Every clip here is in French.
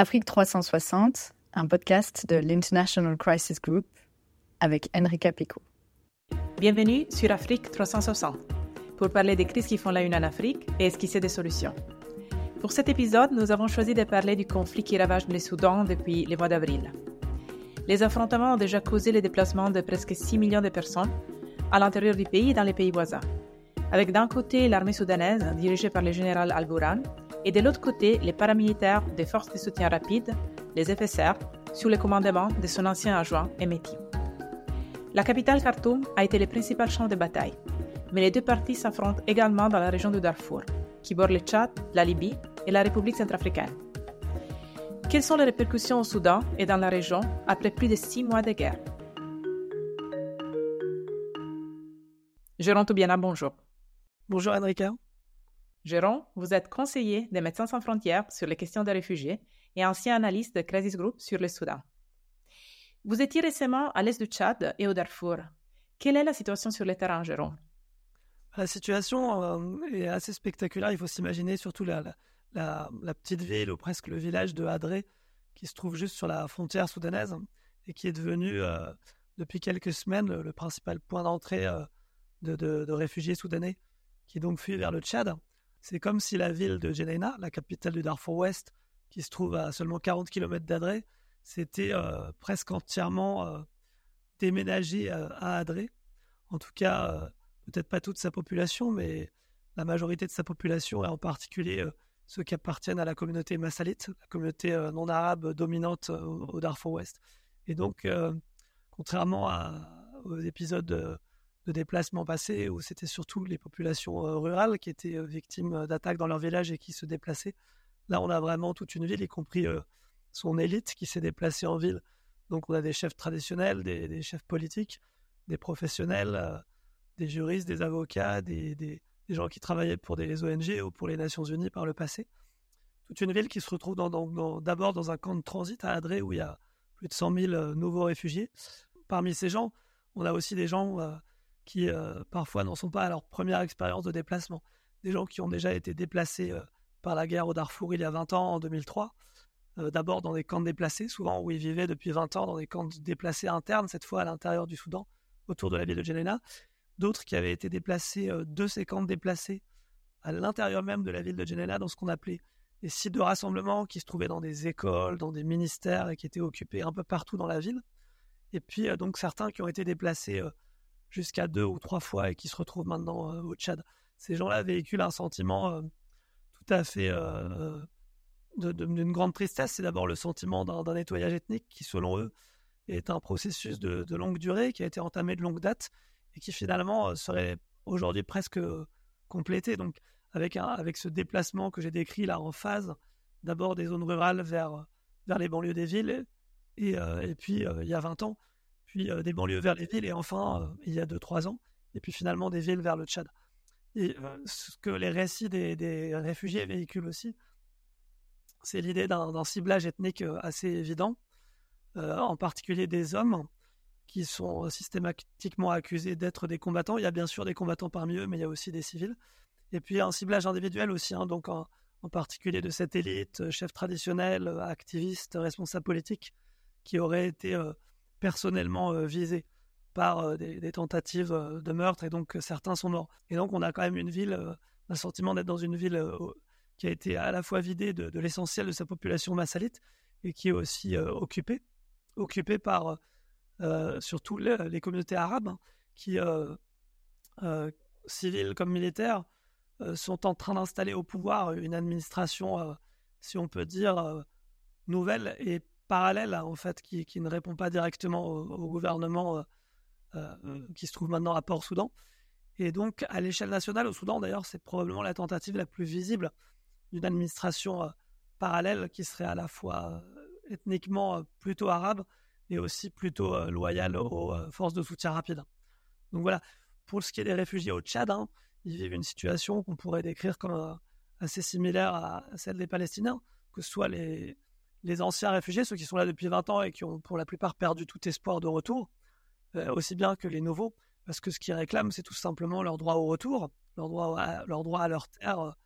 Afrique 360, un podcast de l'International Crisis Group avec Enrica Pico. Bienvenue sur Afrique 360 pour parler des crises qui font la une en Afrique et esquisser des solutions. Pour cet épisode, nous avons choisi de parler du conflit qui ravage le Soudan depuis le mois d'avril. Les affrontements ont déjà causé le déplacement de presque 6 millions de personnes à l'intérieur du pays et dans les pays voisins, avec d'un côté l'armée soudanaise dirigée par le général Al-Gourane et de l'autre côté les paramilitaires des forces de soutien rapide, les FSR, sous le commandement de son ancien adjoint Emeti. La capitale Khartoum a été le principal champ de bataille, mais les deux parties s'affrontent également dans la région du Darfour, qui borde le Tchad, la Libye et la République centrafricaine. Quelles sont les répercussions au Soudan et dans la région après plus de six mois de guerre? Jérôme Toubiana, bonjour. Bonjour Enrica. Jérôme, vous êtes conseiller des Médecins sans frontières sur les questions des réfugiés et ancien analyste de Crisis Group sur le Soudan. Vous étiez récemment à l'est du Tchad et au Darfour. Quelle est la situation sur le terrain, Jérôme? La situation euh, est assez spectaculaire. Il faut s'imaginer surtout la, la, petite ville ou presque le village de Hadré, qui se trouve juste sur la frontière soudanaise et qui est devenu euh, depuis quelques semaines le, principal point d'entrée euh, de, réfugiés soudanais qui donc fuient vers le Tchad. C'est comme si la ville de Jenaina, la capitale du Darfour Ouest, qui se trouve à seulement 40 km d'Adré, s'était euh, presque entièrement déménagé à Adré. En tout cas, peut-être pas toute sa population, mais la majorité de sa population, et en particulier ceux qui appartiennent à la communauté massalite, la communauté euh, non arabe dominante euh, au, Darfour Ouest. Et donc, euh, contrairement aux épisodes de, déplacement passés, où c'était surtout les populations rurales qui étaient victimes d'attaques dans leur village et qui se déplaçaient, là, on a vraiment toute une ville, y compris son élite qui s'est déplacée en ville. Donc, on a des chefs traditionnels, des, chefs politiques, des professionnels, des juristes, des avocats, des gens qui travaillaient pour des ONG ou pour les Nations Unies par le passé. Toute une ville qui se retrouve d'abord dans, un camp de transit à Adré où il y a plus de 100 000 euh, nouveaux réfugiés. Parmi ces gens, on a aussi des gens qui euh, parfois n'en sont pas à leur première expérience de déplacement. Des gens qui ont déjà été déplacés par la guerre au Darfour il y a 20 ans, en 2003. D'abord dans des camps déplacés, souvent où ils vivaient depuis 20 ans dans des camps déplacés internes, cette fois à l'intérieur du Soudan, autour de la ville de Djenena d'autres qui avaient été déplacés euh, de ces camps déplacés à l'intérieur même de la ville de Genella, dans ce qu'on appelait des sites de rassemblement qui se trouvaient dans des écoles, dans des ministères et qui étaient occupés un peu partout dans la ville. Et puis euh, donc certains qui ont été déplacés euh, jusqu'à deux ou trois fois et qui se retrouvent maintenant au Tchad. Ces gens-là véhiculent un sentiment tout à fait d'une grande tristesse. C'est d'abord le sentiment d'un nettoyage ethnique qui, selon eux, est un processus de, de longue durée qui a été entamé de longue date et qui finalement euh, serait aujourd'hui presque euh, complété. Donc avec, un, avec ce déplacement que j'ai décrit là en phase, d'abord des zones rurales vers, vers les banlieues des villes, et, euh, et puis il y a 20 ans, puis des banlieues vers les villes, et enfin il y a 2-3 ans, et puis finalement des villes vers le Tchad. Et ce que les récits des, des réfugiés véhiculent aussi, c'est l'idée d'un ciblage ethnique assez évident, en particulier des hommes, qui sont euh, systématiquement accusés d'être des combattants. Il y a bien sûr des combattants parmi eux, mais il y a aussi des civils. Et puis un ciblage individuel aussi, hein, donc en, particulier de cette élite, euh, chef traditionnel, euh, activiste, responsable politique, qui aurait été personnellement visé par des, tentatives de meurtre, et donc certains sont morts. Et donc on a quand même une ville, un sentiment d'être dans une ville qui a été à la fois vidée de, l'essentiel de sa population massalite, et qui est aussi occupée, occupée par euh, surtout les, communautés arabes, hein, qui, euh, euh, civiles comme militaires, sont en train d'installer au pouvoir une administration, si on peut dire, nouvelle et parallèle, en fait, qui, ne répond pas directement au, gouvernement qui se trouve maintenant à Port-Soudan. Et donc, à l'échelle nationale, au Soudan, d'ailleurs, c'est probablement la tentative la plus visible d'une administration parallèle qui serait à la fois ethniquement plutôt arabe et aussi plutôt euh, loyal aux euh, forces de soutien rapide. Donc voilà, pour ce qui est des réfugiés au Tchad, hein, ils vivent une situation qu'on pourrait décrire comme euh, assez similaire à celle des Palestiniens, que ce soit les, les anciens réfugiés, ceux qui sont là depuis 20 ans et qui ont pour la plupart perdu tout espoir de retour, aussi bien que les nouveaux, parce que ce qu'ils réclament, c'est tout simplement leur droit au retour, leur droit à leur, droit terre,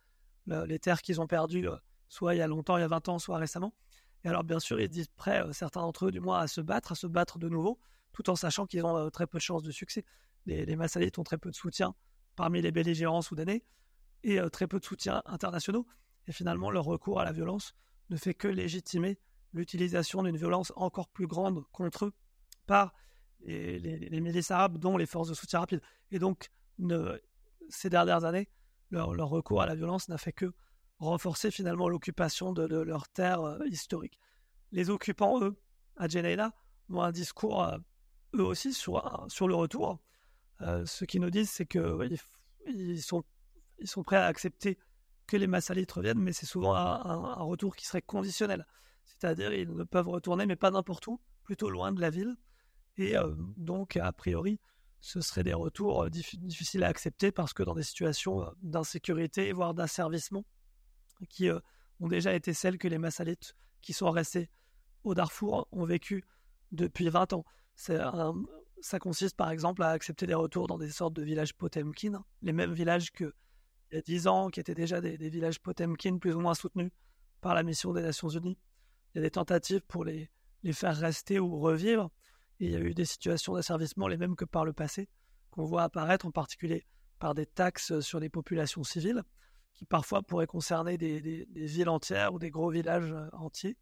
les terres qu'ils ont perdues, soit il y a longtemps, il y a 20 ans, soit récemment. Et alors, bien sûr, ils disent prêts, certains d'entre eux, du moins, à se battre, à se battre de nouveau, tout en sachant qu'ils ont très peu de chances de succès. Les, les Massalites ont très peu de soutien parmi les belligérants soudanais et très peu de soutien internationaux. Et finalement, leur recours à la violence ne fait que légitimer l'utilisation d'une violence encore plus grande contre eux par les, milices arabes, dont les forces de soutien rapide. Et donc, ces dernières années, leur, recours à la violence n'a fait que renforcer finalement l'occupation de, leurs terres euh, historiques. Les occupants, eux, à Jenaina, ont un discours, euh, eux aussi, sur, sur le retour. Euh, ce qu'ils nous disent, c'est qu'ils ils sont, ils sont prêts à accepter que les Massalites reviennent, mais c'est souvent un, retour qui serait conditionnel. C'est-à-dire, ils ne peuvent retourner, mais pas n'importe où, plutôt loin de la ville. Et euh, donc, a priori, ce seraient des retours euh, difficiles à accepter parce que dans des situations euh, d'insécurité, voire d'asservissement, qui ont déjà été celles que les Massalites qui sont restés au Darfour ont vécu depuis 20 ans. ça consiste par exemple à accepter des retours dans des sortes de villages Potemkin, les mêmes villages que il y a 10 ans, qui étaient déjà des, villages Potemkin plus ou moins soutenus par la mission des Nations Unies. Il y a des tentatives pour les, les faire rester ou revivre. Il y a eu des situations d'asservissement les mêmes que par le passé, qu'on voit apparaître en particulier par des taxes sur les populations civiles, qui parfois pourraient concerner des, villes entières ou des gros villages euh, entiers.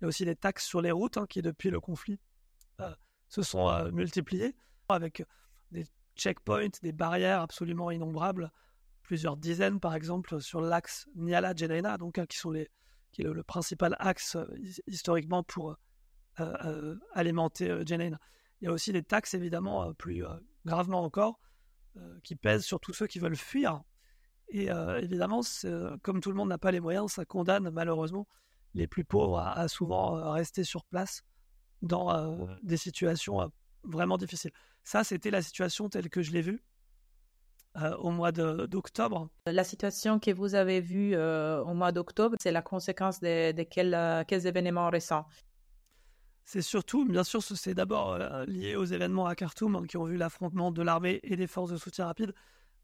Il y a aussi des taxes sur les routes, hein, qui depuis le conflit euh, se sont euh, multipliées, avec des checkpoints, des barrières absolument innombrables plusieurs dizaines, par exemple, sur l'axe Niala-Jenaina, donc hein, qui, sont les, qui est le, principal axe euh, historiquement pour euh, euh, alimenter Jenaina. Il y a aussi des taxes, évidemment, plus gravement encore, qui pèsent sur tous ceux qui veulent fuir. Et évidemment, comme tout le monde n'a pas les moyens, ça condamne malheureusement les plus pauvres à, souvent rester sur place dans des situations vraiment difficiles. Ça, c'était la situation telle que je l'ai vue. Euh, au mois d'octobre. La situation que vous avez vue euh, au mois d'octobre, c'est la conséquence de, quels, euh, quels, événements récents? C'est surtout, bien sûr, c'est d'abord lié aux événements à Khartoum hein, qui ont vu l'affrontement de l'armée et des forces de soutien rapide,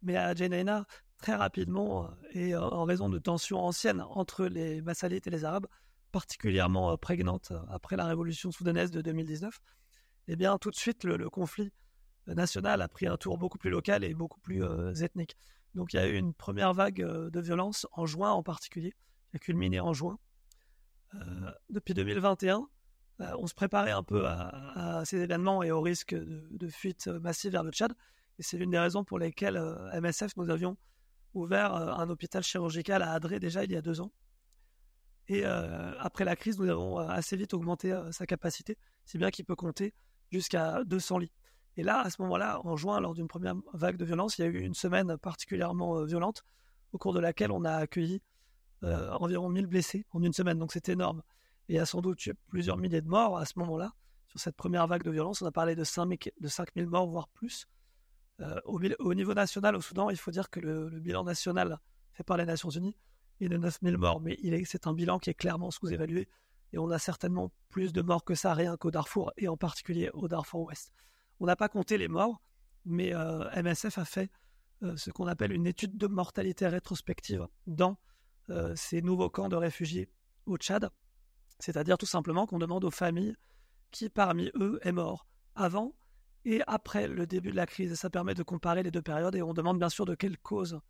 mais à Jenaina, très rapidement, et en raison de tensions anciennes entre les Massalites et les Arabes, particulièrement prégnantes après la révolution soudanaise de 2019, eh bien, tout de suite, le conflit national a pris un tour beaucoup plus local et beaucoup plus euh, ethnique. Donc il y a eu une première vague euh, de violence en juin en particulier, qui a culminé en juin. Euh, depuis 2021, on se préparait un peu à, ces événements et au risque de, fuite massive vers le Tchad. Et c'est l'une des raisons pour lesquelles MSF, nous avions ouvert un hôpital chirurgical à Adré déjà il y a deux ans. Et après la crise, nous avons assez vite augmenté sa capacité, si bien qu'il peut compter jusqu'à 200 lits. Et là, à ce moment-là, en juin, lors d'une première vague de violence, il y a eu une semaine particulièrement euh, violente, au cours de laquelle on a accueilli euh, environ 1000 blessés en une semaine. Donc c'est énorme. Et il y a sans doute plusieurs milliers de morts à ce moment-là. Sur cette première vague de violence, on a parlé de 5000 morts, voire plus. Euh, au, niveau national, au Soudan, il faut dire que le, bilan national fait par les Nations Unies est de 9000 morts, mais c'est un bilan qui est clairement sous-évalué. Et on a certainement plus de morts que ça, rien qu'au Darfour, et en particulier au Darfour Ouest. On n'a pas compté les morts, mais euh, MSF a fait euh, ce qu'on appelle une étude de mortalité rétrospective dans euh, ces nouveaux camps de réfugiés au Tchad. C'est-à-dire tout simplement qu'on demande aux familles qui parmi eux est mort avant et après le début de la crise. ça permet de comparer les deux périodes et on demande bien sûr de quelle cause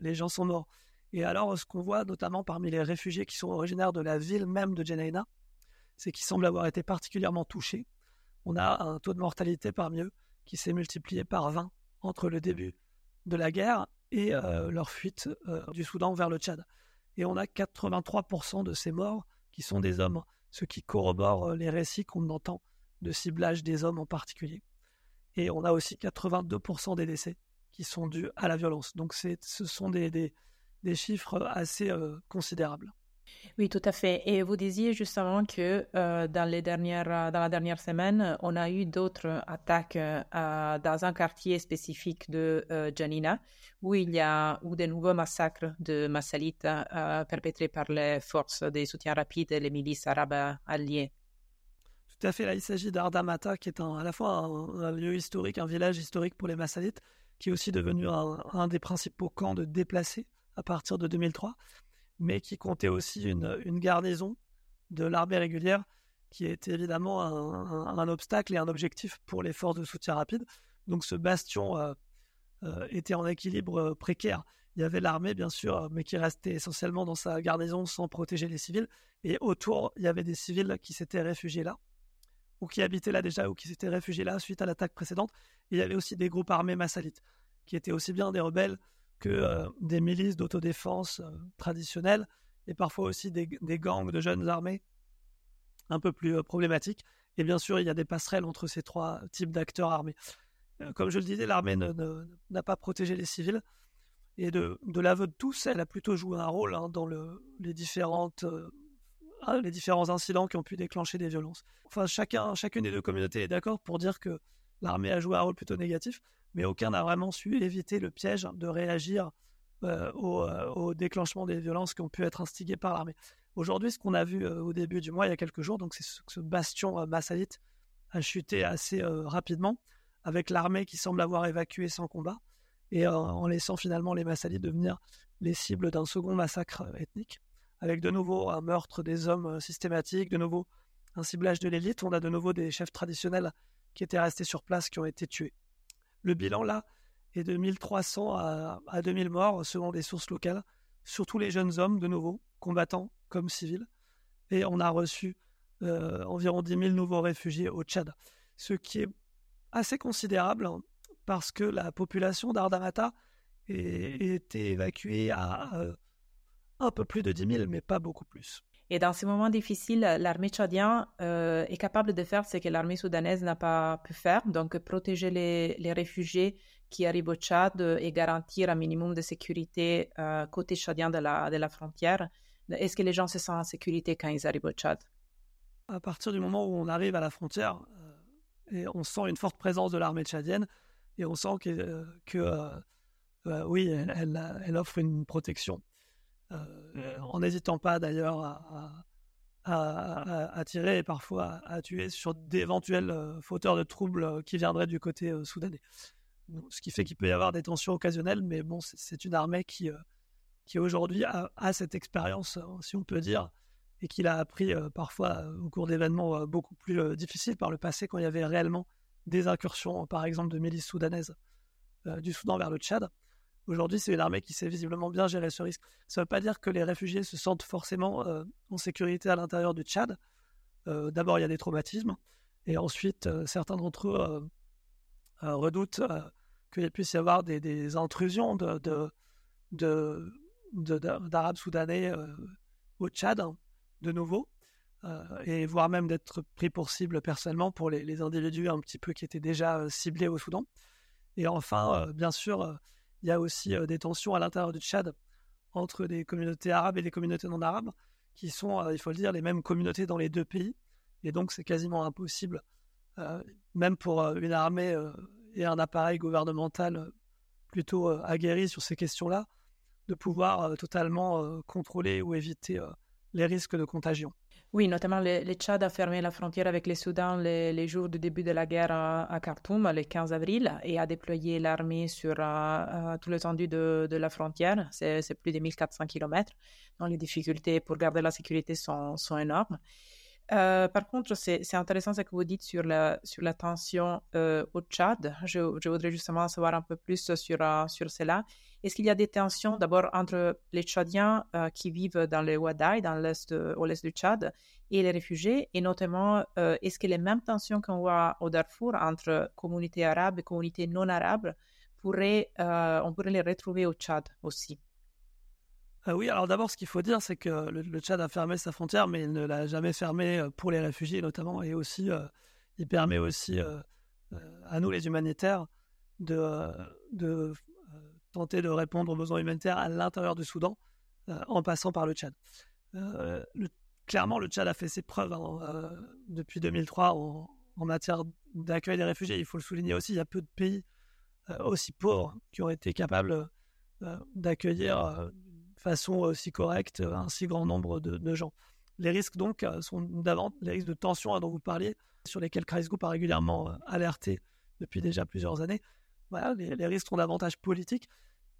les gens sont morts. Et alors, ce qu'on voit notamment parmi les réfugiés qui sont originaires de la ville même de Jenaina, c'est qu'ils semblent avoir été particulièrement touchés on a un taux de mortalité parmi eux qui s'est multiplié par 20 entre le début de la guerre et euh, leur fuite euh, du Soudan vers le Tchad. Et on a 83% de ces morts qui sont des hommes, ce qui corrobore euh, les récits qu'on entend de ciblage des hommes en particulier. Et on a aussi 82% des décès qui sont dus à la violence. Donc ce sont des, chiffres assez considérables. Oui, tout à fait. Et vous disiez justement que euh, dans, les dernières, euh, dans la dernière semaine, on a eu d'autres attaques euh, dans un quartier spécifique de Janina, où il y a eu de nouveaux massacres de Massalites perpétrés par les forces de soutien rapide et les milices arabes alliées. Tout à fait. Là, il s'agit d'Ardamata, qui est à la fois un, lieu historique, un village historique pour les Massalites, qui est aussi devenu un, un des principaux camps de déplacés à partir de 2003 mais qui comptait aussi une, garnison de l'armée régulière, qui était évidemment un, obstacle et un objectif pour les forces de soutien rapide. Donc ce bastion était en équilibre précaire. Il y avait l'armée, bien sûr, mais qui restait essentiellement dans sa garnison sans protéger les civils. Et autour, il y avait des civils qui s'étaient réfugiés là, ou qui habitaient là déjà, ou qui s'étaient réfugiés là suite à l'attaque précédente. il y avait aussi des groupes armés massalites, qui étaient aussi bien des rebelles que euh, des milices d'autodéfense euh, traditionnelles, et parfois aussi des, gangs de jeunes armés un peu plus euh, problématiques. Et bien sûr, il y a des passerelles entre ces trois types d'acteurs armés. comme je le disais, l'armée n'a pas protégé les civils. Et de, de l'aveu de tous, elle a plutôt joué un rôle hein, dans le, les, différentes, ah, les différents incidents qui ont pu déclencher des violences. Enfin, chacun, chacune des deux communautés est d'accord pour dire que l'armée a joué un rôle plutôt négatif, mais aucun n'a vraiment su éviter le piège de réagir euh, euh, au, déclenchement des violences qui ont pu être instigées par l'armée. Aujourd'hui, ce qu'on a vu euh, au début du mois, il y a quelques jours, c'est ce, ce bastion massalite a chuté assez rapidement, avec l'armée qui semble avoir évacué sans combat, et en laissant finalement les massalites devenir les cibles d'un second massacre ethnique, avec de nouveau un meurtre des hommes systématique, de nouveau un ciblage de l'élite, on a de nouveau des chefs traditionnels qui étaient restés sur place, qui ont été tués. Le bilan, là, est de 1300 à, 2000 morts, selon des sources locales, surtout les jeunes hommes, de nouveau, combattants comme civils. Et on a reçu euh, environ 10 000 nouveaux réfugiés au Tchad, ce qui est assez considérable hein, parce que la population d'Ardamata été évacuée à euh, un peu plus de 10 000, mais pas beaucoup plus. Et dans ces moments difficiles, l'armée tchadienne euh, est capable de faire ce que l'armée soudanaise n'a pas pu faire, donc protéger les, réfugiés qui arrivent au Tchad et garantir un minimum de sécurité euh, côté tchadien de la, frontière. Est-ce que les gens se sentent en sécurité quand ils arrivent au Tchad? À partir du moment où on arrive à la frontière, euh, et on sent une forte présence de l'armée tchadienne, et on sent que, oui, elle, offre une protection. Euh, en n'hésitant pas d'ailleurs à, tirer et parfois à, tuer sur d'éventuels euh, fauteurs de troubles euh, qui viendraient du côté soudanais. Ce qui fait qu'il peut y avoir des tensions occasionnelles, mais bon, c'est une armée qui, qui aujourd'hui a, cette expérience, si on peut dire, et qu'il a appris parfois au cours d'événements beaucoup plus difficiles par le passé, quand il y avait réellement des incursions, par exemple, de milices soudanaises du Soudan vers le Tchad. Aujourd'hui, c'est une armée qui sait visiblement bien gérer ce risque. Ça ne veut pas dire que les réfugiés se sentent forcément euh, en sécurité à l'intérieur du Tchad. Euh, d'abord, il y a des traumatismes, et ensuite, euh, certains d'entre eux redoutent qu'il puisse y avoir des, intrusions d'Arabes soudanais au Tchad, de nouveau, et voire même d'être pris pour cible personnellement pour les, les, individus un petit peu qui étaient déjà ciblés au Soudan. Et enfin, bien sûr, il y a aussi des tensions à l'intérieur du Tchad entre des communautés arabes et des communautés non arabes, qui sont, il faut le dire, les mêmes communautés dans les deux pays. Et donc, c'est quasiment impossible, même pour une armée et un appareil gouvernemental plutôt aguerri sur ces questions-là, de pouvoir totalement contrôler ou éviter les risques de contagion. Oui, notamment le, Tchad a fermé la frontière avec le Soudan les, jours du début de la guerre à, Khartoum, le 15 avril, et a déployé l'armée sur euh, euh, tout l'étendue de, de, la frontière. C'est plus de 1400 km. Donc les difficultés pour garder la sécurité sont énormes. Euh, par contre, c'est intéressant ce que vous dites sur la, sur la tension euh, au Tchad. Je, voudrais justement savoir un peu plus sur, euh, sur cela. Est-ce qu'il y a des tensions d'abord entre les Tchadiens qui vivent dans le Wadai, dans l'est, au l'est du Tchad, et les réfugiés? Et notamment, est-ce que les mêmes tensions qu'on voit au Darfour entre communautés arabes et communautés non arabes, pourraient, on pourrait les retrouver au Tchad aussi? Ah oui, alors d'abord, ce qu'il faut dire, c'est que le, Tchad a fermé sa frontière, mais il ne l'a jamais fermé euh, pour les réfugiés notamment, et aussi, euh, il permet aussi euh, à nous, les humanitaires, de, de tenter de répondre aux besoins humanitaires à l'intérieur du Soudan, en passant par le Tchad. clairement, le Tchad a fait ses preuves hein, depuis 2003 en, en matière d'accueil des réfugiés. Il faut le souligner aussi, il y a peu de pays aussi pauvres qui ont été capables d'accueillir façon aussi correcte un si grand nombre de, gens. Les risques donc euh, sont d'avant, les risques de tension dont vous parliez, sur lesquels Crisis Group a régulièrement euh, alerté depuis déjà plusieurs années. Voilà, les, risques sont davantage politiques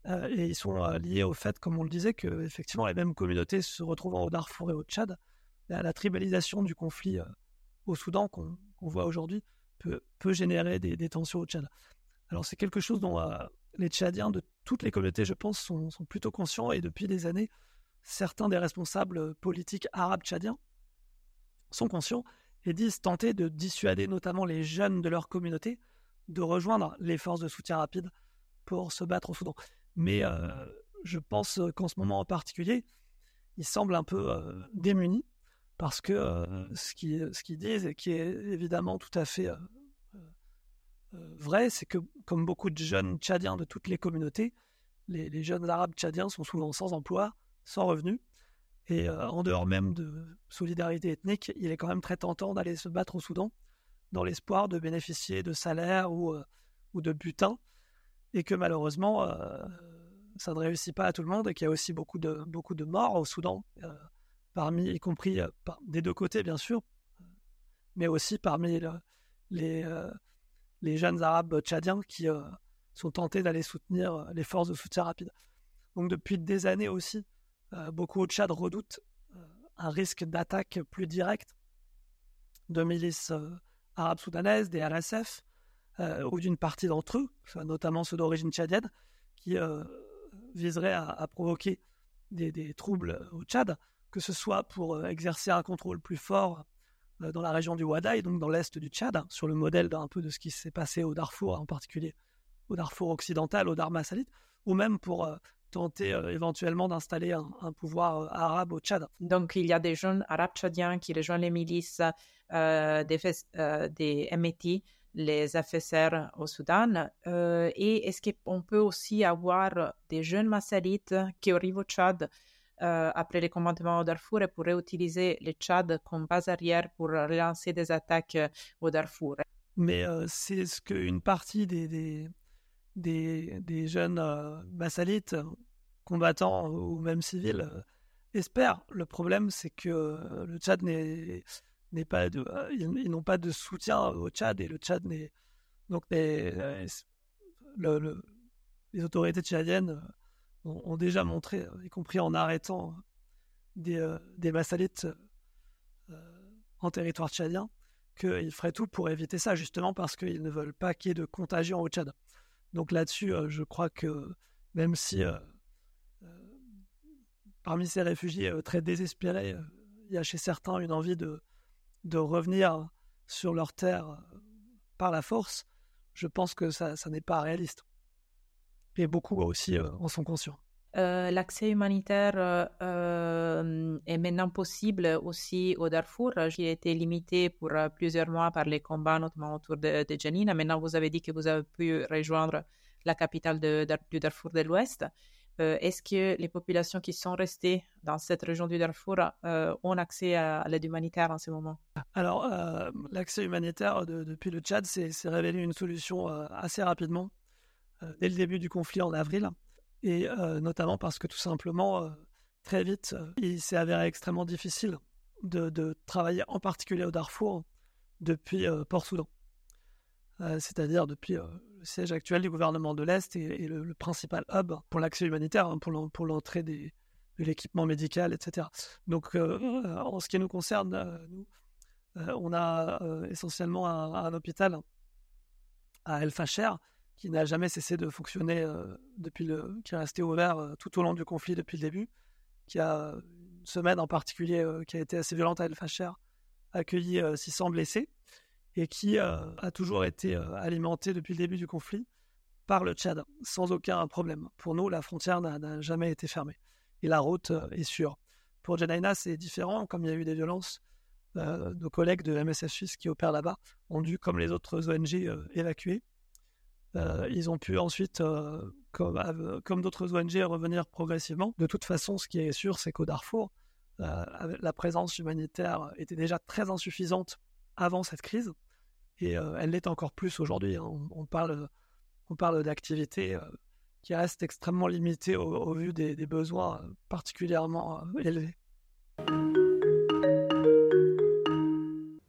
euh, et ils sont liés au fait, comme on le disait, que effectivement les mêmes communautés se retrouvant au Darfour et au Tchad la, tribalisation du conflit au Soudan qu'on voit aujourd'hui peut, peut, générer des, des, tensions au Tchad. Alors c'est quelque chose dont les Tchadiens de toutes les communautés, je pense, sont, plutôt conscients et depuis des années, certains des responsables politiques arabes tchadiens sont conscients et disent tenter de dissuader notamment les jeunes de leur communauté de rejoindre les forces de soutien rapide pour se battre au Soudan. Mais euh, je pense qu'en ce moment en particulier, ils semblent un peu euh, démunis parce que euh, ce qu'ils disent et qui est évidemment tout à fait vrai, c'est que comme beaucoup de jeunes tchadiens de toutes les communautés, les, les, jeunes arabes tchadiens sont souvent sans emploi, sans revenus. Et en dehors même. de solidarité ethnique, il est quand même très tentant d'aller se battre au Soudan dans l'espoir de bénéficier de salaires ou, ou de butin et que malheureusement, euh, ça ne réussit pas à tout le monde et qu'il y a aussi beaucoup de, beaucoup de morts au Soudan, euh, parmi, y compris euh, des deux côtés, bien sûr, mais aussi parmi les, les jeunes Arabes tchadiens qui sont tentés d'aller soutenir les forces de soutien rapide. Donc depuis des années aussi, beaucoup au Tchad redoutent un risque d'attaque plus directe de milices arabes soudanaises, des RSF, euh, ou d'une partie d'entre eux, notamment ceux d'origine tchadienne, qui euh, viseraient à, provoquer des, troubles au Tchad, que ce soit pour euh, exercer un contrôle plus fort dans la région du Wadaï, donc dans l'est du Tchad, sur le modèle d'un peu de ce qui s'est passé au Darfour, en particulier au Darfour occidental, au Darma Salit, ou même pour tenter éventuellement d'installer un, pouvoir arabe au Tchad. Donc il y a des jeunes arabes tchadiens qui rejoignent les milices des, des MT les FSR au Soudan. Euh, et est-ce qu'on peut aussi avoir des jeunes massalites qui arrivent au Tchad euh, après les commandements au Darfour et pourraient utiliser le Tchad comme base arrière pour relancer des attaques euh, au Darfour Mais c'est ce qu'une partie des, des, des, jeunes massalites, combattants ou même civils, espèrent. Le problème, c'est que le Tchad n'est pas de, euh, ils, n'ont pas de soutien au Tchad et le Tchad n'est donc euh, le, les autorités tchadiennes euh, ont, déjà montré, y compris en arrêtant des, des massalites en territoire tchadien, qu'ils feraient tout pour éviter ça, justement parce qu'ils ne veulent pas qu'il y ait de contagion au Tchad. Donc là-dessus, je crois que même si parmi ces réfugiés très désespérés, il y a chez certains une envie de, revenir sur leur terre euh, par la force, je pense que ça, n'est pas réaliste. Et beaucoup aussi euh, en sont conscients. Euh, l'accès humanitaire est maintenant possible aussi au Darfour, qui a été limité pour plusieurs mois par les combats, notamment autour de, de Janine. Maintenant, vous avez dit que vous avez pu rejoindre la capitale de, du Darfour de l'Ouest. Euh, est-ce que les populations qui sont restées dans cette région du Darfour euh, ont accès à, l'aide humanitaire en ce moment? Alors, euh, l'accès humanitaire depuis le Tchad s'est révélé une solution assez rapidement, dès le début du conflit en avril, et notamment parce que tout simplement, très vite, il s'est avéré extrêmement difficile de, travailler en particulier au Darfour depuis Port-Soudan. c'est-à-dire depuis le siège actuel du gouvernement de l'Est et, le, principal hub pour l'accès humanitaire, hein, pour l'entrée de l'équipement médical, etc. Donc, euh, en ce qui nous concerne, euh, nous, euh, on a essentiellement un, hôpital à El Facher qui n'a jamais cessé de fonctionner depuis le, qui est resté ouvert tout au long du conflit depuis le début, qui a une semaine en particulier qui a été assez violente à El Facher, accueilli 600 blessés et qui euh, a toujours été euh, alimenté depuis le début du conflit par le Tchad, sans aucun problème. Pour nous, la frontière n'a jamais été fermée et la route euh, est sûre. Pour Janaina, c'est différent, comme il y a eu des violences. nos collègues de MSF Suisse qui opèrent là-bas ont dû, comme les autres ONG, évacuer. Ils ont pu ensuite, comme, comme d'autres ONG, revenir progressivement. De toute façon, ce qui est sûr, c'est qu'au Darfour, la présence humanitaire était déjà très insuffisante avant cette crise, et euh, elle l'est encore plus aujourd'hui. Hein. On, parle, on parle d'activités euh, qui restent extrêmement limitées au, vu des, besoins euh, particulièrement élevés.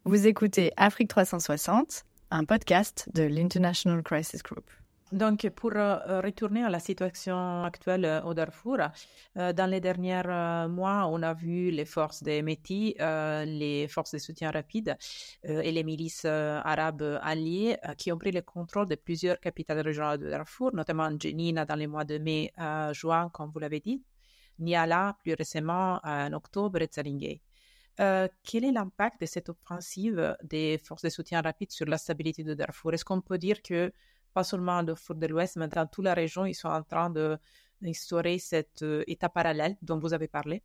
Vous écoutez Afrique 360, un podcast de l'International Crisis Group. Donc, pour euh, retourner à la situation actuelle euh, au Darfour, euh, dans les derniers mois, on a vu les forces des Métis, les forces de soutien rapide et les milices arabes alliées qui ont pris le contrôle de plusieurs capitales régionales de Darfour, notamment Jenina dans les mois de mai à juin, comme vous l'avez dit, Niala plus récemment en octobre et Tsalingé. quel est l'impact de cette offensive des forces de soutien rapide sur la stabilité de Darfour? Est-ce qu'on peut dire que pas seulement le Four de l'Ouest, mais dans toute la région, ils sont en train d'instaurer cet euh, état parallèle dont vous avez parlé?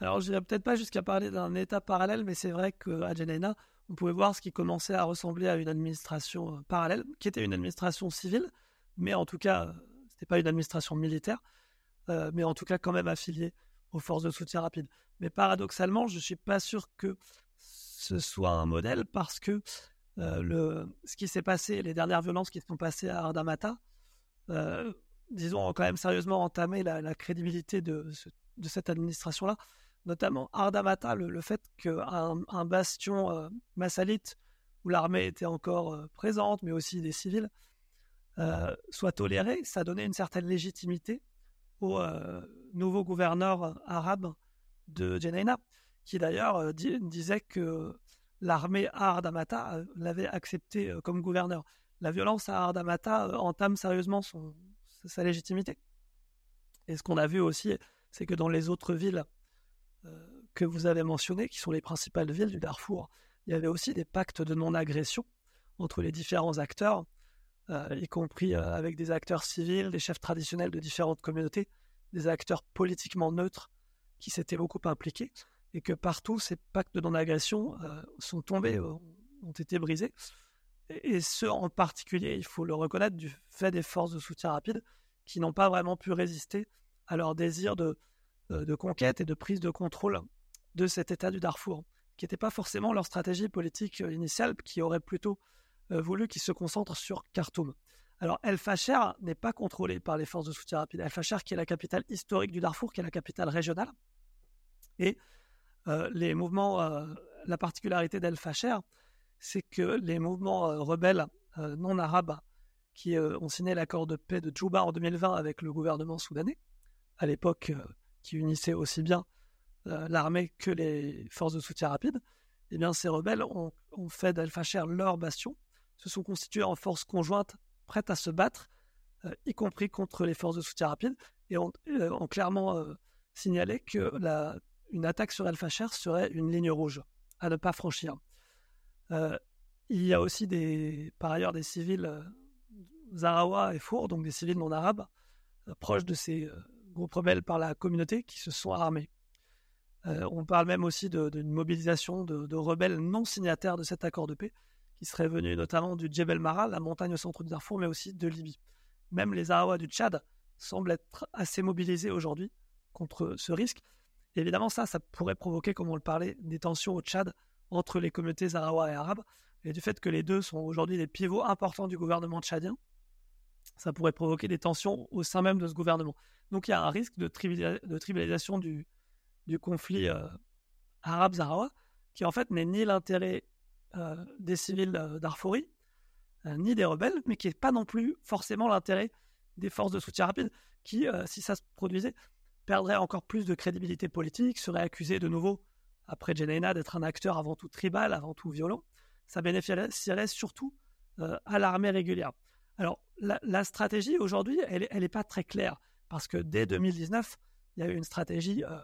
Alors, je n'irai peut-être pas jusqu'à parler d'un état parallèle, mais c'est vrai qu'à Jenaina, on pouvait voir ce qui commençait à ressembler à une administration euh, parallèle, qui était une administration civile, mais en tout cas, euh, ce n'était pas une administration militaire, mais en tout cas quand même affiliée aux forces de soutien rapide. Mais paradoxalement, je ne suis pas sûr que ce soit un modèle parce que euh, le, ce qui s'est passé, les dernières violences qui sont passées à Ardamata, euh, disons, ont quand même sérieusement entamé la, crédibilité de, de cette administration-là. Notamment Ardamata, le, fait qu'un un bastion euh, massalite où l'armée était encore présente, mais aussi des civils, soit toléré, ça donnait une certaine légitimité au nouveau gouverneur arabe de Jenaina, qui d'ailleurs disait que l'armée à Ardamata euh, l'avait accepté euh, comme gouverneur. La violence à Ardamata euh, entame sérieusement sa légitimité. Et ce qu'on a vu aussi, c'est que dans les autres villes que vous avez mentionnées, qui sont les principales villes du Darfour, il y avait aussi des pactes de non-agression entre les différents acteurs, y compris avec des acteurs civils, des chefs traditionnels de différentes communautés, des acteurs politiquement neutres qui s'étaient beaucoup impliqués et que partout ces pactes de non-agression euh, sont tombés, euh, ont été brisés. Et, ce en particulier, il faut le reconnaître, du fait des forces de soutien rapide qui n'ont pas vraiment pu résister à leur désir de, euh, de conquête et de prise de contrôle de cet État du Darfour, qui n'était pas forcément leur stratégie politique initiale, qui aurait plutôt voulu qu'ils se concentrent sur Khartoum. Alors, El Fasher n'est pas contrôlé par les forces de soutien rapide. El Fasher, qui est la capitale historique du Darfour, qui est la capitale régionale, et euh, les mouvements, euh, la particularité d'El Facher, c'est que les mouvements euh, rebelles non arabes qui ont signé l'accord de paix de Djouba en 2020 avec le gouvernement soudanais, à l'époque qui unissait aussi bien l'armée que les forces de soutien rapide, eh bien ces rebelles ont, fait d'El Facher leur bastion, se sont constitués en force conjointe prêtes à se battre, y compris contre les forces de soutien rapide, et ont, ont clairement signalé que une attaque sur El Facher serait une ligne rouge à ne pas franchir. Euh, il y a aussi des, par ailleurs des civils euh, Zarawa et Four, donc des civils non arabes, euh, proches de ces groupes rebelles par la communauté qui se sont armés. on parle même aussi d'une mobilisation de, rebelles non signataires de cet accord de paix, qui seraient venus notamment du Djebel Mara, la montagne au centre du Darfour, mais aussi de Libye. Même les Zarawa du Tchad semblent être assez mobilisés aujourd'hui contre ce risque évidemment, ça, ça pourrait provoquer, comme on le parlait, des tensions au Tchad entre les communautés zarawa et arabes. Et du fait que les deux sont aujourd'hui des pivots importants du gouvernement tchadien, ça pourrait provoquer des tensions au sein même de ce gouvernement. Donc il y a un risque de, tribalisation du, conflit euh, arabe-zarawa, qui en fait n'est ni l'intérêt des civils euh, d'Arfori, ni des rebelles, mais qui n'est pas non plus forcément l'intérêt des forces de soutien rapide, qui, si ça se produisait, perdrait encore plus de crédibilité politique, serait accusé de nouveau, après Jenaina, d'être un acteur avant tout tribal, avant tout violent. Ça bénéficierait surtout euh, à l'armée régulière. Alors, la, stratégie aujourd'hui, elle n'est pas très claire, parce que dès 2019, il y a eu une stratégie, euh,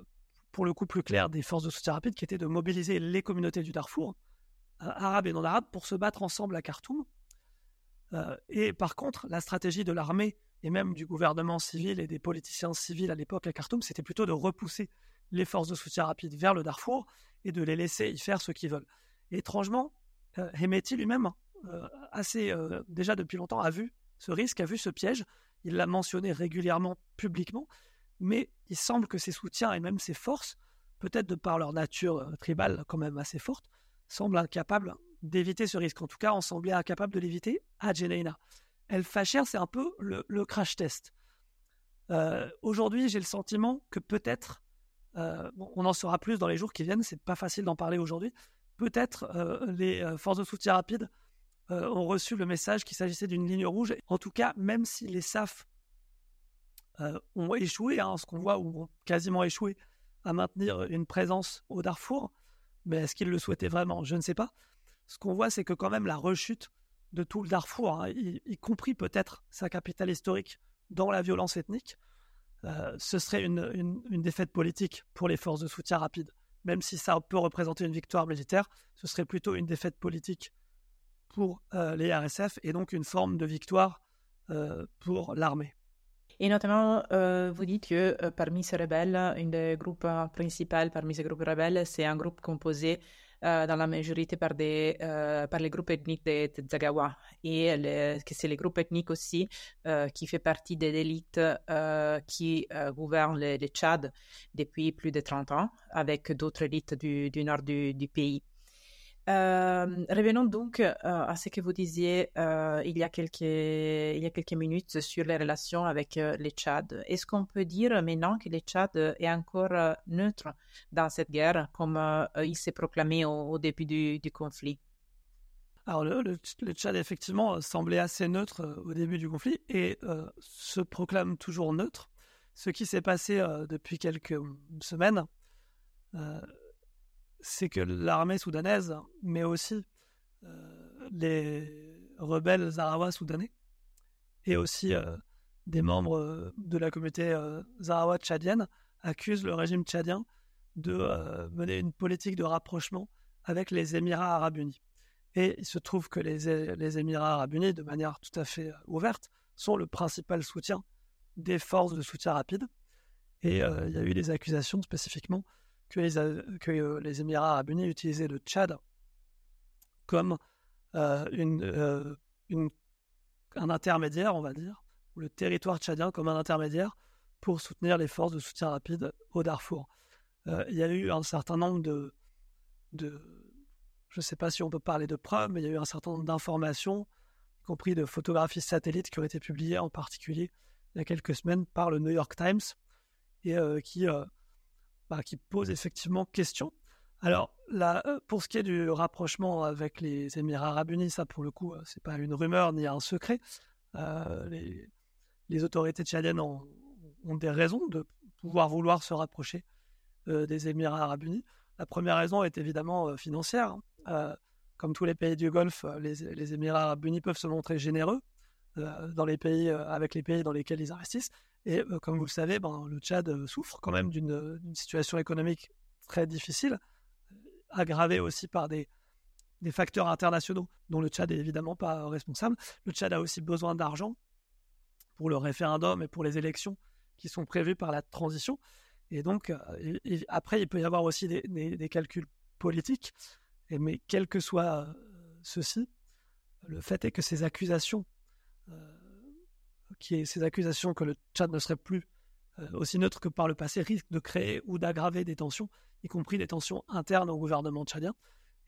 pour le coup plus claire, des forces de soutien rapide, qui était de mobiliser les communautés du Darfour, euh, arabes et non arabes, pour se battre ensemble à Khartoum. et par contre, la stratégie de l'armée et même du gouvernement civil et des politiciens civils à l'époque à Khartoum, c'était plutôt de repousser les forces de soutien rapide vers le Darfour et de les laisser y faire ce qu'ils veulent. Et étrangement, euh, Hemeti lui-même, euh, assez euh, déjà depuis longtemps, a vu ce risque, a vu ce piège. Il l'a mentionné régulièrement publiquement, mais il semble que ses soutiens et même ses forces, peut-être de par leur nature tribale quand même assez forte, semblent incapables d'éviter ce risque. En tout cas, on semblait incapable de l'éviter à Jenaina. El Facher, c'est un peu le, crash test. Euh, aujourd'hui, j'ai le sentiment que peut-être, euh, on en saura plus dans les jours qui viennent, c'est pas facile d'en parler aujourd'hui, peut-être euh, les forces de soutien rapide ont reçu le message qu'il s'agissait d'une ligne rouge. En tout cas, même si les SAF ont échoué, hein, ce qu'on voit, ou ont quasiment échoué à maintenir une présence au Darfour, mais est-ce qu'ils le souhaitaient vraiment? Je ne sais pas. Ce qu'on voit, c'est que quand même la rechute de tout le Darfour, hein, y, compris peut-être sa capitale historique, dans la violence ethnique, euh, ce serait une, défaite politique pour les forces de soutien rapide. Même si ça peut représenter une victoire militaire, ce serait plutôt une défaite politique pour euh, les RSF et donc une forme de victoire euh, pour l'armée. Et notamment, vous dites que parmi ces rebelles, un des groupes principaux parmi ces groupes rebelles, c'est un groupe composé euh, dans la majorité par, des, euh, par les groupes ethniques de, Zagawa. Et que c'est les groupes ethniques aussi euh, qui fait partie des élites qui gouvernent le, Tchad depuis plus de 30 ans, avec d'autres élites du, nord du pays. Euh, revenons donc euh, à ce que vous disiez euh, il, y a quelques, minutes sur les relations avec les Tchad. Est-ce qu'on peut dire maintenant que le Tchad est encore neutre dans cette guerre, comme il s'est proclamé au, début du, conflit? Alors le, Tchad effectivement semblait assez neutre au début du conflit et se proclame toujours neutre. Ce qui s'est passé depuis quelques semaines, c'est que l'armée soudanaise, mais aussi euh, les rebelles zarawa soudanais, et aussi euh, des membres de la communauté euh, zarawa tchadienne, accusent le régime tchadien de mener une politique de rapprochement avec les Émirats arabes unis. Et il se trouve que les, les Émirats arabes unis, de manière tout à fait ouverte, sont le principal soutien des forces de soutien rapide. Et il y a eu des accusations spécifiquement que euh, les Émirats arabes unis utilisaient le Tchad comme euh, euh, un intermédiaire, on va dire, ou le territoire tchadien comme un intermédiaire pour soutenir les forces de soutien rapide au Darfour. il y a eu un certain nombre de, de je ne sais pas si on peut parler de preuves, mais il y a eu un certain nombre d'informations, y compris de photographies satellites qui ont été publiées en particulier il y a quelques semaines par le New York Times et qui bah, qui pose effectivement question. Alors, là, euh, pour ce qui est du rapprochement avec les Émirats arabes unis, ça, pour le coup, euh, c'est pas une rumeur ni un secret. Euh, les, autorités tchadiennes ont, des raisons de pouvoir vouloir se rapprocher des Émirats arabes unis. La première raison est évidemment financière. Hein. comme tous les pays du Golfe, les, les, Émirats arabes unis peuvent se montrer généreux dans les pays, avec les pays dans lesquels ils investissent. Et euh, comme vous le savez, ben, le Tchad souffre quand même d'une situation économique très difficile, aggravée aussi par des, des facteurs internationaux dont le Tchad est évidemment pas responsable. Le Tchad a aussi besoin d'argent pour le référendum et pour les élections qui sont prévues par la transition. Et donc, après, il peut y avoir aussi des, des, calculs politiques. Et, mais quel que soit ceci, le fait est que ces accusations qui est ces accusations que le Tchad ne serait plus euh, aussi neutre que par le passé risquent de créer ou d'aggraver des tensions, y compris des tensions internes au gouvernement tchadien.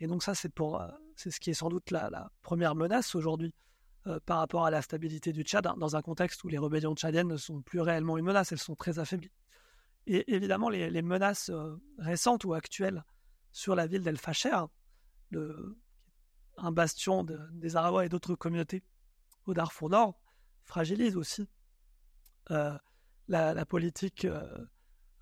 Et donc ça, c'est euh, ce qui est sans doute la, première menace aujourd'hui euh, par rapport à la stabilité du Tchad, hein, dans un contexte où les rébellions tchadiennes ne sont plus réellement une menace, elles sont très affaiblies. Et évidemment, les, menaces récentes ou actuelles sur la ville d'El Facher, un bastion des Arawa et d'autres communautés au Darfour Nord, fragilise aussi euh, la, politique euh,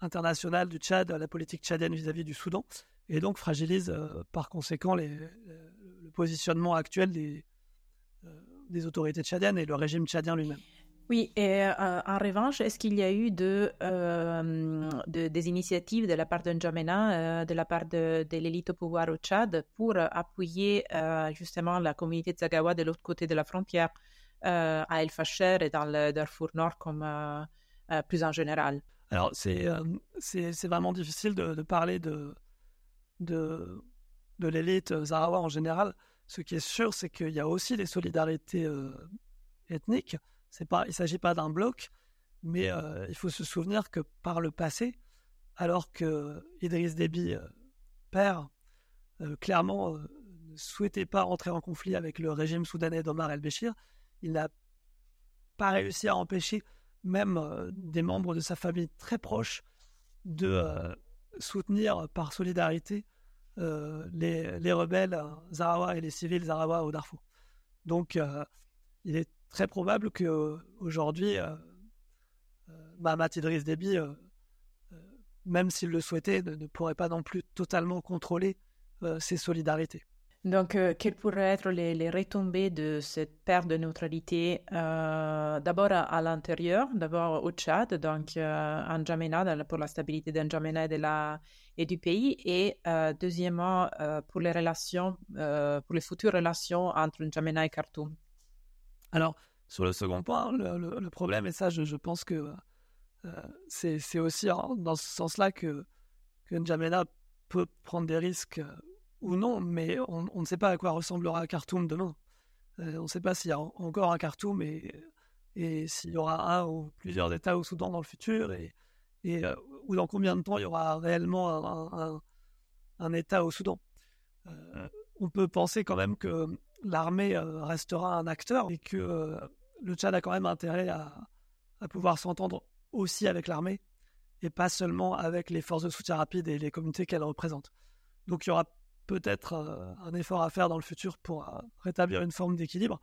internationale du Tchad, la politique tchadienne vis-à-vis du Soudan, et donc fragilise euh, par conséquent le positionnement actuel des, autorités tchadiennes et le régime tchadien lui-même. Oui, et en revanche, est-ce qu'il y a eu de, des initiatives de la part de N'Djamena, de la part de, l'élite au pouvoir au Tchad, pour appuyer justement la communauté de Zagawa de l'autre côté de la frontière? À El Fasher et dans le Darfour Nord comme euh, euh, plus en général Alors, c'est c'est vraiment difficile de, parler de, de, l'élite Zarawa en général. Ce qui est sûr, c'est qu'il y a aussi des solidarités ethniques. Pas, il ne s'agit pas d'un bloc, mais il faut se souvenir que par le passé, alors que Idriss Déby, père, clairement ne souhaitait pas entrer en conflit avec le régime soudanais d'Omar el-Béchir, il n'a pas réussi à empêcher même euh, des membres de sa famille très proches de euh, soutenir par solidarité euh, les, rebelles Zarawa et les civils Zarawa au Darfour. Donc, il est très probable qu'aujourd'hui, euh, Mahamat Idriss Déby, même s'il le souhaitait, ne, pourrait pas non plus totalement contrôler ces solidarités. Donc, euh, quelles pourraient être les, retombées de cette perte de neutralité euh, D'abord à, l'intérieur, d'abord au Tchad, donc euh, en pour la stabilité d'N'Djamena et, et du pays, et deuxièmement pour les relations, pour les futures relations entre N'Djamena et Khartoum. Alors, sur le second point, le, problème, et ça, je, pense que c'est aussi dans ce sens-là que, que peut prendre des risques ou non, mais on, ne sait pas à quoi ressemblera Khartoum demain. Euh, on ne sait pas s'il y a encore un Khartoum et, et s'il y aura un ou plusieurs États au Soudan dans le futur et, et euh, ou dans combien de temps il y aura réellement un, État au Soudan. Euh, on peut penser quand même que l'armée restera un acteur et que le Tchad a quand même intérêt à, à pouvoir s'entendre aussi avec l'armée et pas seulement avec les forces de soutien rapide et les communautés qu'elle représente. Donc il y aura peut-être euh, un effort à faire dans le futur pour euh, rétablir une forme d'équilibre.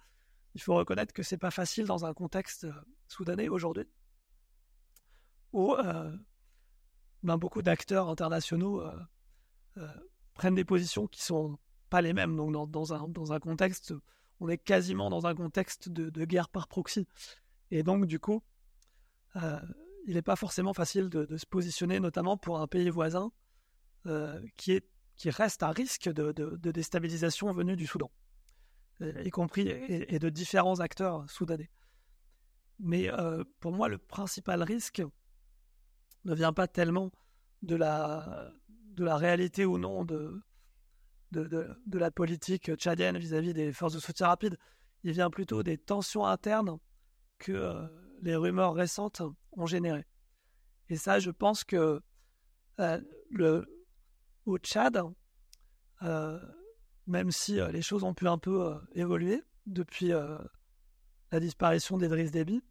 Il faut reconnaître que c'est pas facile dans un contexte euh, soudanais aujourd'hui, où ben, beaucoup d'acteurs internationaux prennent des positions qui sont pas les mêmes. Donc dans, un, dans un contexte, on est quasiment dans un contexte de, guerre par proxy. Et donc du coup, il n'est pas forcément facile de, de, se positionner, notamment pour un pays voisin qui est qui reste un risque de, déstabilisation venue du Soudan, euh, y compris et, de différents acteurs soudanais. Mais euh, pour moi, le principal risque ne vient pas tellement de la, réalité ou non de, de, la politique tchadienne vis-à-vis des forces de soutien rapide. Il vient plutôt des tensions internes que euh, les rumeurs récentes ont générées. Et ça, je pense que le, au Tchad, euh, même si euh, les choses ont pu un peu euh, évoluer depuis la disparition d'Edris Déby,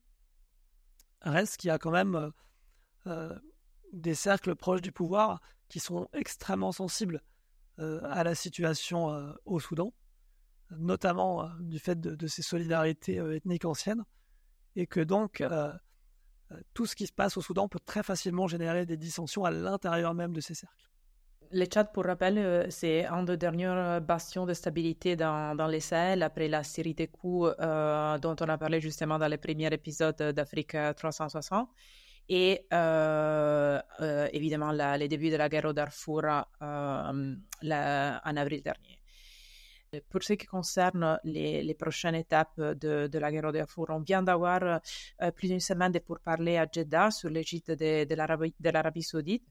reste qu'il y a quand même des cercles proches du pouvoir qui sont extrêmement sensibles à la situation au Soudan, notamment du fait de, ces solidarités ethniques anciennes, et que donc tout ce qui se passe au Soudan peut très facilement générer des dissensions à l'intérieur même de ces cercles. Le Tchad, pour rappel, euh, c'est un des derniers bastions de stabilité dans, dans les Sahel après la série des coups euh, dont on a parlé justement dans les premiers épisodes d'Afrique 360 et euh, évidemment les débuts de la guerre au Darfour en avril dernier. Pour ce qui concerne les, les prochaines étapes de, de, la guerre au Darfour, on vient d'avoir plus d'une semaine pour parler à Jeddah sur l'égide de, de l'Arabie saoudite.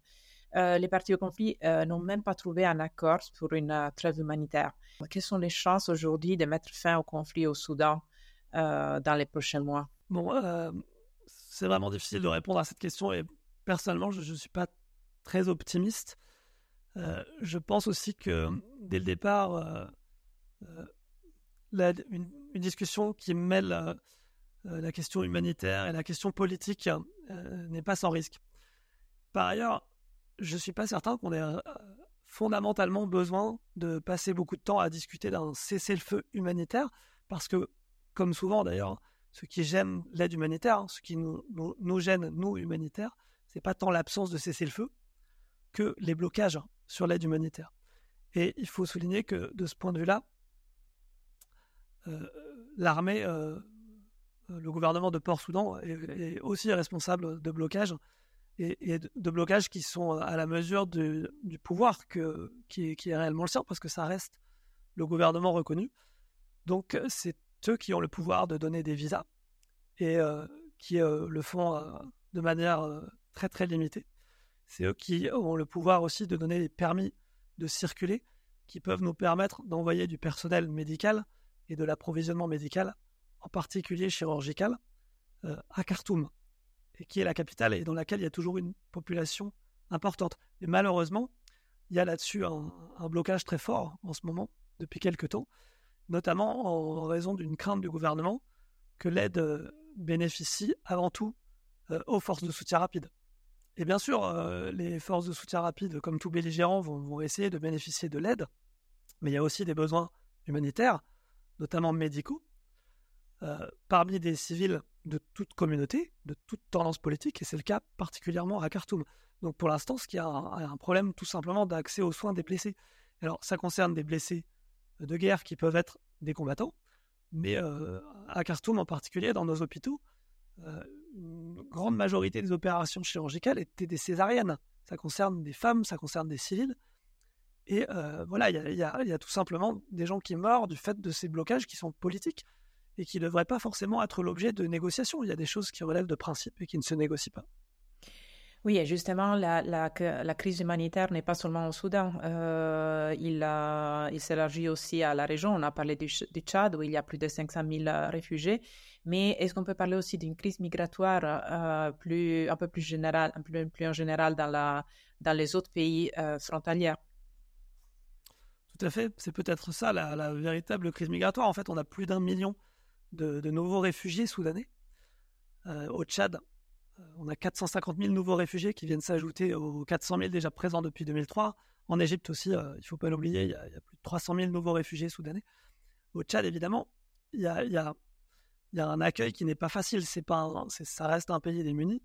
Euh, les partis au conflit euh, n'ont même pas trouvé un accord pour une euh, trêve humanitaire. Quelles sont les chances aujourd'hui de mettre fin au conflit au Soudan dans les prochains mois? Bon, c'est vraiment difficile de répondre à cette question et personnellement, je ne suis pas très optimiste. je pense aussi que dès le départ, une, discussion qui mêle la question humanitaire et la question politique n'est pas sans risque. Par ailleurs, je ne suis pas certain qu'on ait euh, fondamentalement besoin de passer beaucoup de temps à discuter d'un cessez-le-feu humanitaire, parce que, comme souvent d'ailleurs, ce qui gêne l'aide humanitaire, ce qui nous, nous, gêne, nous, humanitaires, c'est pas tant l'absence de cessez-le-feu que les blocages sur l'aide humanitaire. Et il faut souligner que, de ce point de vue-là, euh, l'armée, euh, le gouvernement de Port-Soudan est, aussi responsable de blocages et, de blocages qui sont à la mesure du pouvoir qui, est, réellement le sien, parce que ça reste le gouvernement reconnu. Donc euh, c'est eux qui ont le pouvoir de donner des visas et euh, qui euh, le font de manière très très limitée. C'est eux qui ont le pouvoir aussi de donner des permis de circuler qui peuvent nous permettre d'envoyer du personnel médical et de l'approvisionnement médical, en particulier chirurgical, à Khartoum qui est la capitale et dans laquelle il y a toujours une population importante. Et malheureusement, il y a là-dessus un, blocage très fort en ce moment, depuis quelques temps, notamment en, raison d'une crainte du gouvernement que l'aide euh, bénéficie avant tout euh, aux forces de soutien rapide. Et bien sûr, euh, les forces de soutien rapide, comme tout belligérant, vont, vont essayer de bénéficier de l'aide, mais il y a aussi des besoins humanitaires, notamment médicaux, parmi des civils de toute communauté, de toute tendance politique, et c'est le cas particulièrement à Khartoum. Donc pour l'instant, ce qui a un, problème tout simplement d'accès aux soins des blessés. Alors ça concerne des blessés de guerre qui peuvent être des combattants, mais à Khartoum en particulier, dans nos hôpitaux, une grande majorité des opérations chirurgicales étaient des césariennes. Ça concerne des femmes, ça concerne des civils. Et voilà, il y, a, tout simplement des gens qui meurent du fait de ces blocages qui sont politiques et qui ne devraient pas forcément être l'objet de négociations. Il y a des choses qui relèvent de principes et qui ne se négocient pas. Oui, et justement, la, la, la crise humanitaire n'est pas seulement au Soudan. Euh, il, il s'élargit aussi à la région. On a parlé du, Tchad, où il y a plus de 500 000 euh, réfugiés. Mais est-ce qu'on peut parler aussi d'une crise migratoire euh, plus, un peu plus générale, un peu plus en général dans, la, dans les autres pays frontaliers? Tout à fait. C'est peut-être ça la, la, véritable crise migratoire. En fait, on a plus d'un million de, nouveaux réfugiés soudanais. au Tchad, on a 450 000 nouveaux réfugiés qui viennent s'ajouter aux 400 000 déjà présents depuis 2003. En Égypte aussi, euh, il ne faut pas l'oublier, il, y, a plus de 300 000 nouveaux réfugiés soudanais. Au Tchad, évidemment, il y a, un accueil qui n'est pas facile. C'est pas ça reste un pays démuni.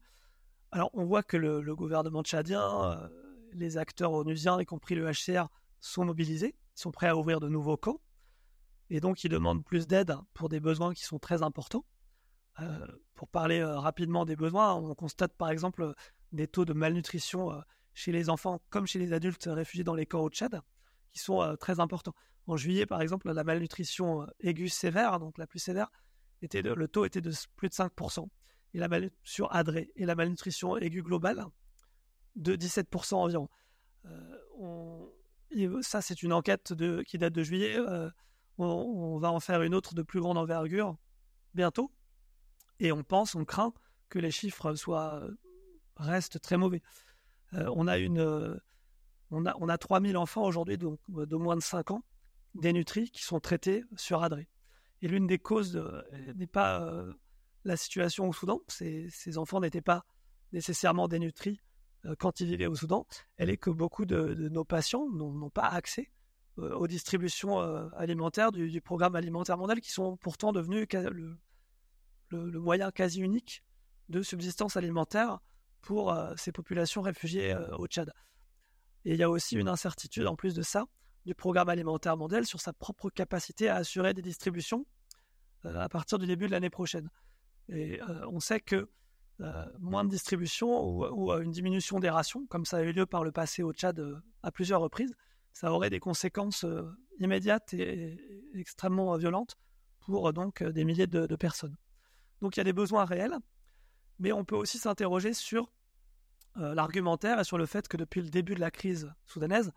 Alors, on voit que le, gouvernement tchadien, euh, les acteurs onusiens, y compris le HCR, sont mobilisés. Ils sont prêts à ouvrir de nouveaux camps. Et donc, ils demandent plus d'aide pour des besoins qui sont très importants. Euh, pour parler euh, rapidement des besoins, on constate par exemple euh, des taux de malnutrition chez les enfants comme chez les adultes réfugiés dans les camps au Tchad, qui sont très importants. En juillet, par exemple, la malnutrition aiguë sévère, donc la plus sévère, était le taux était de plus de 5%. Et la malnutrition adrée et la malnutrition aiguë globale de 17% environ. ça, c'est une enquête qui date de juillet. On, va en faire une autre de plus grande envergure bientôt, et on pense, on craint que les chiffres soient euh, restent très mauvais. Euh, on a une, euh, on a, on a 3000 enfants aujourd'hui de, de, moins de 5 ans dénutris qui sont traités sur Adré. Et l'une des causes n'est pas la situation au Soudan. Ces, ces enfants n'étaient pas nécessairement dénutris quand ils vivaient au Soudan. Elle est que beaucoup de, nos patients n'ont pas accès aux distributions alimentaires du, programme alimentaire mondial qui sont pourtant devenus le, moyen quasi unique de subsistance alimentaire pour euh, ces populations réfugiées euh, au Tchad. Et il y a aussi une incertitude, en plus de ça, du programme alimentaire mondial sur sa propre capacité à assurer des distributions euh, à partir du début de l'année prochaine. Et on sait que moins de distribution ou, une diminution des rations, comme ça a eu lieu par le passé au Tchad à plusieurs reprises, ça aurait des conséquences immédiates et, extrêmement violentes pour donc des milliers de personnes. Donc il y a des besoins réels, mais on peut aussi s'interroger sur euh, l'argumentaire et sur le fait que depuis le début de la crise soudanaise,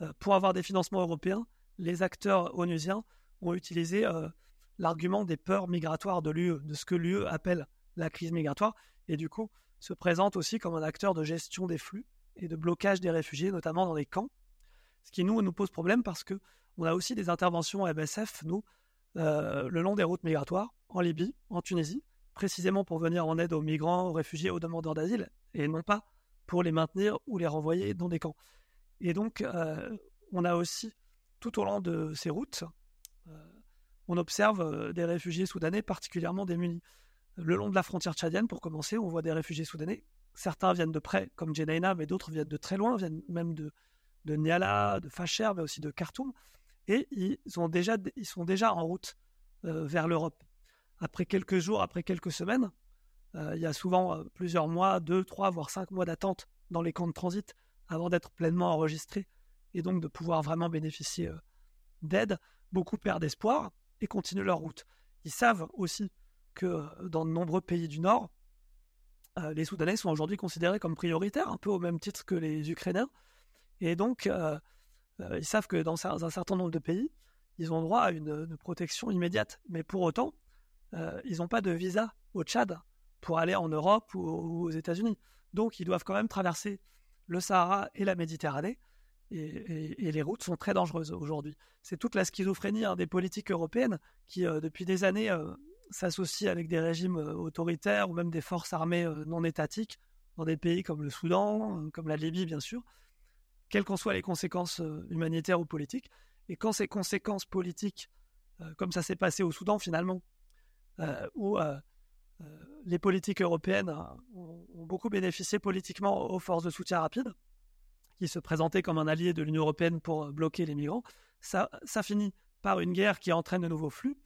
euh, pour avoir des financements européens, les acteurs onusiens ont utilisé euh, l'argument des peurs migratoires de l'UE, de ce que l'UE appelle la crise migratoire, et du coup se présente aussi comme un acteur de gestion des flux et de blocage des réfugiés, notamment dans les camps. Ce qui nous, pose problème parce que on a aussi des interventions MSF, nous, euh, le long des routes migratoires, en Libye, en Tunisie, précisément pour venir en aide aux migrants, aux réfugiés, aux demandeurs d'asile, et non pas pour les maintenir ou les renvoyer dans des camps. Et donc, euh, on a aussi, tout au long de ces routes, euh, on observe des réfugiés soudanais particulièrement démunis. Le long de la frontière tchadienne, pour commencer, on voit des réfugiés soudanais. Certains viennent de près, comme Jenaina, mais d'autres viennent de très loin, viennent même de, de Niala, de Facher, mais aussi de Khartoum et ils, sont déjà en route euh, vers l'Europe. Après quelques jours, après quelques semaines, euh, il y a souvent euh, plusieurs mois, deux, trois, voire cinq mois d'attente dans les camps de transit avant d'être pleinement enregistrés et donc de pouvoir vraiment bénéficier d'aide. Beaucoup perdent espoir et continuent leur route. Ils savent aussi que dans de nombreux pays du Nord, les Soudanais sont aujourd'hui considérés comme prioritaires, un peu au même titre que les Ukrainiens. Et donc, euh, ils savent que dans un certain nombre de pays, ils ont droit à une, protection immédiate. Mais pour autant, euh, ils n'ont pas de visa au Tchad pour aller en Europe ou, aux États-Unis. Donc, ils doivent quand même traverser le Sahara et la Méditerranée. Et, les routes sont très dangereuses aujourd'hui. C'est toute la schizophrénie hein, des politiques européennes qui, euh, depuis des années, s'associent avec des régimes autoritaires ou même des forces armées non étatiques dans des pays comme le Soudan, comme la Libye, bien sûr, quelles qu'en soient les conséquences euh, humanitaires ou politiques. Et quand ces conséquences politiques, euh, comme ça s'est passé au Soudan finalement, où les politiques européennes ont, beaucoup bénéficié politiquement aux forces de soutien rapide, qui se présentaient comme un allié de l'Union européenne pour bloquer les migrants. Ça finit par une guerre qui entraîne de nouveaux flux.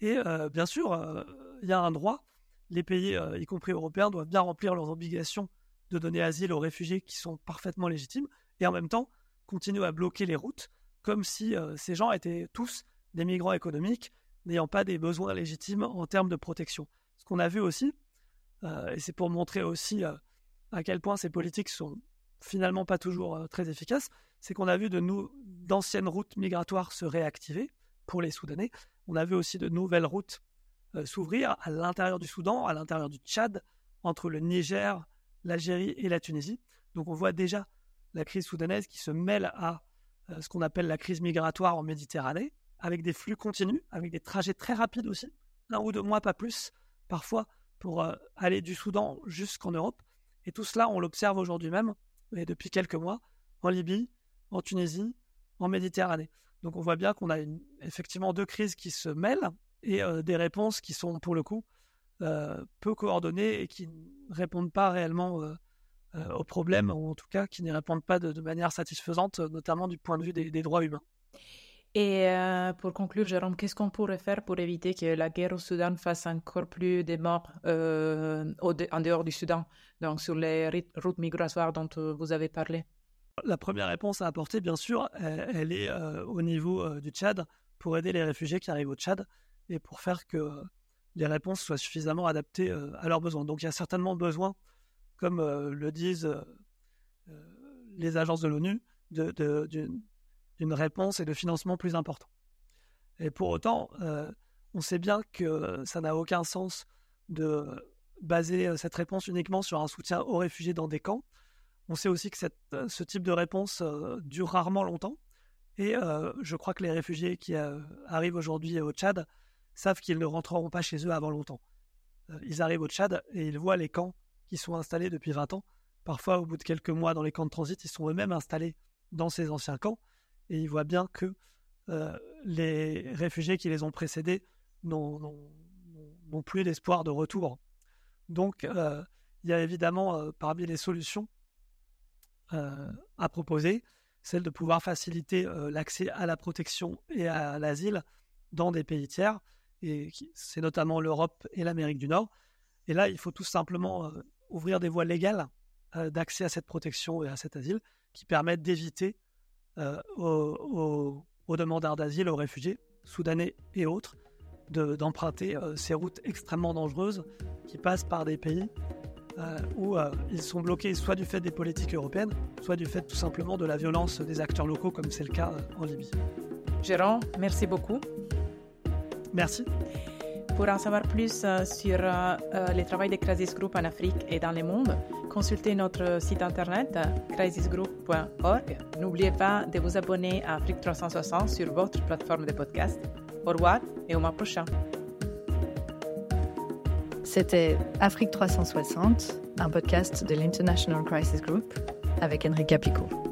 Et bien sûr, il y a un droit. Les pays, y compris européens, doivent bien remplir leurs obligations de donner asile aux réfugiés qui sont parfaitement légitimes, et en même temps continuer à bloquer les routes, comme si ces gens étaient tous des migrants économiques n'ayant pas des besoins légitimes en termes de protection. Ce qu'on a vu aussi, euh, et c'est pour montrer aussi euh, à quel point ces politiques sont finalement pas toujours euh, très efficaces, c'est qu'on a vu de nous d'anciennes routes migratoires se réactiver pour les Soudanais. On a vu aussi de nouvelles routes s'ouvrir à l'intérieur du Soudan, à l'intérieur du Tchad, entre le Niger, l'Algérie et la Tunisie. Donc on voit déjà la crise soudanaise qui se mêle à ce qu'on appelle la crise migratoire en Méditerranée, avec des flux continus, avec des trajets très rapides aussi, un ou deux mois, pas plus, parfois pour euh, aller du Soudan jusqu'en Europe. Et tout cela, on l'observe aujourd'hui même, et depuis quelques mois, en Libye, en Tunisie, en Méditerranée. Donc on voit bien qu'on a effectivement deux crises qui se mêlent et euh, des réponses qui sont pour le coup euh, peu coordonnées et qui ne répondent pas réellement aux problèmes, ou en tout cas qui ne répondent pas de, manière satisfaisante, notamment du point de vue des droits humains. Et euh, pour conclure, Jérôme, qu'est-ce qu'on pourrait faire pour éviter que la guerre au Soudan fasse encore plus de morts euh, en dehors du Soudan, donc sur les routes migratoires dont euh, vous avez parlé? La première réponse à apporter, bien sûr, elle, est au niveau du Tchad pour aider les réfugiés qui arrivent au Tchad et pour faire que les réponses soient suffisamment adaptées à leurs besoins. Donc il y a certainement besoin, comme le disent les agences de l'ONU, d'une réponse et de financement plus important. Et pour autant, euh, on sait bien que ça n'a aucun sens de baser euh, cette réponse uniquement sur un soutien aux réfugiés dans des camps. On sait aussi que euh, ce type de réponse dure rarement longtemps. Et je crois que les réfugiés qui arrivent aujourd'hui au Tchad savent qu'ils ne rentreront pas chez eux avant longtemps. ils arrivent au Tchad et ils voient les camps qui sont installés depuis 20 ans. Parfois, au bout de quelques mois dans les camps de transit, ils sont eux-mêmes installés dans ces anciens camps et ils voient bien que euh, les réfugiés qui les ont précédés n'ont plus d'espoir de retour. Donc, euh, il y a évidemment euh, parmi les solutions à proposer celle de pouvoir faciliter l'accès à la protection et à l'asile dans des pays tiers, et c'est notamment l'Europe et l'Amérique du Nord. Et là, il faut tout simplement ouvrir des voies légales d'accès à cette protection et à cet asile qui permettent d'éviter euh, aux, demandeurs d'asile, aux réfugiés, soudanais et autres, d'emprunter euh, ces routes extrêmement dangereuses qui passent par des pays euh, où ils sont bloqués soit du fait des politiques européennes, soit du fait tout simplement de la violence des acteurs locaux, comme c'est le cas en Libye. Gérard, merci beaucoup. Merci. Pour en savoir plus sur le travail de Crisis Group en Afrique et dans le monde, consultez notre site internet crisisgroup.org. N'oubliez pas de vous abonner à Afrique 360 sur votre plateforme de podcast. Au revoir et au mois prochain. C'était Afrique 360, un podcast de l'International Crisis Group avec Enrique Picot.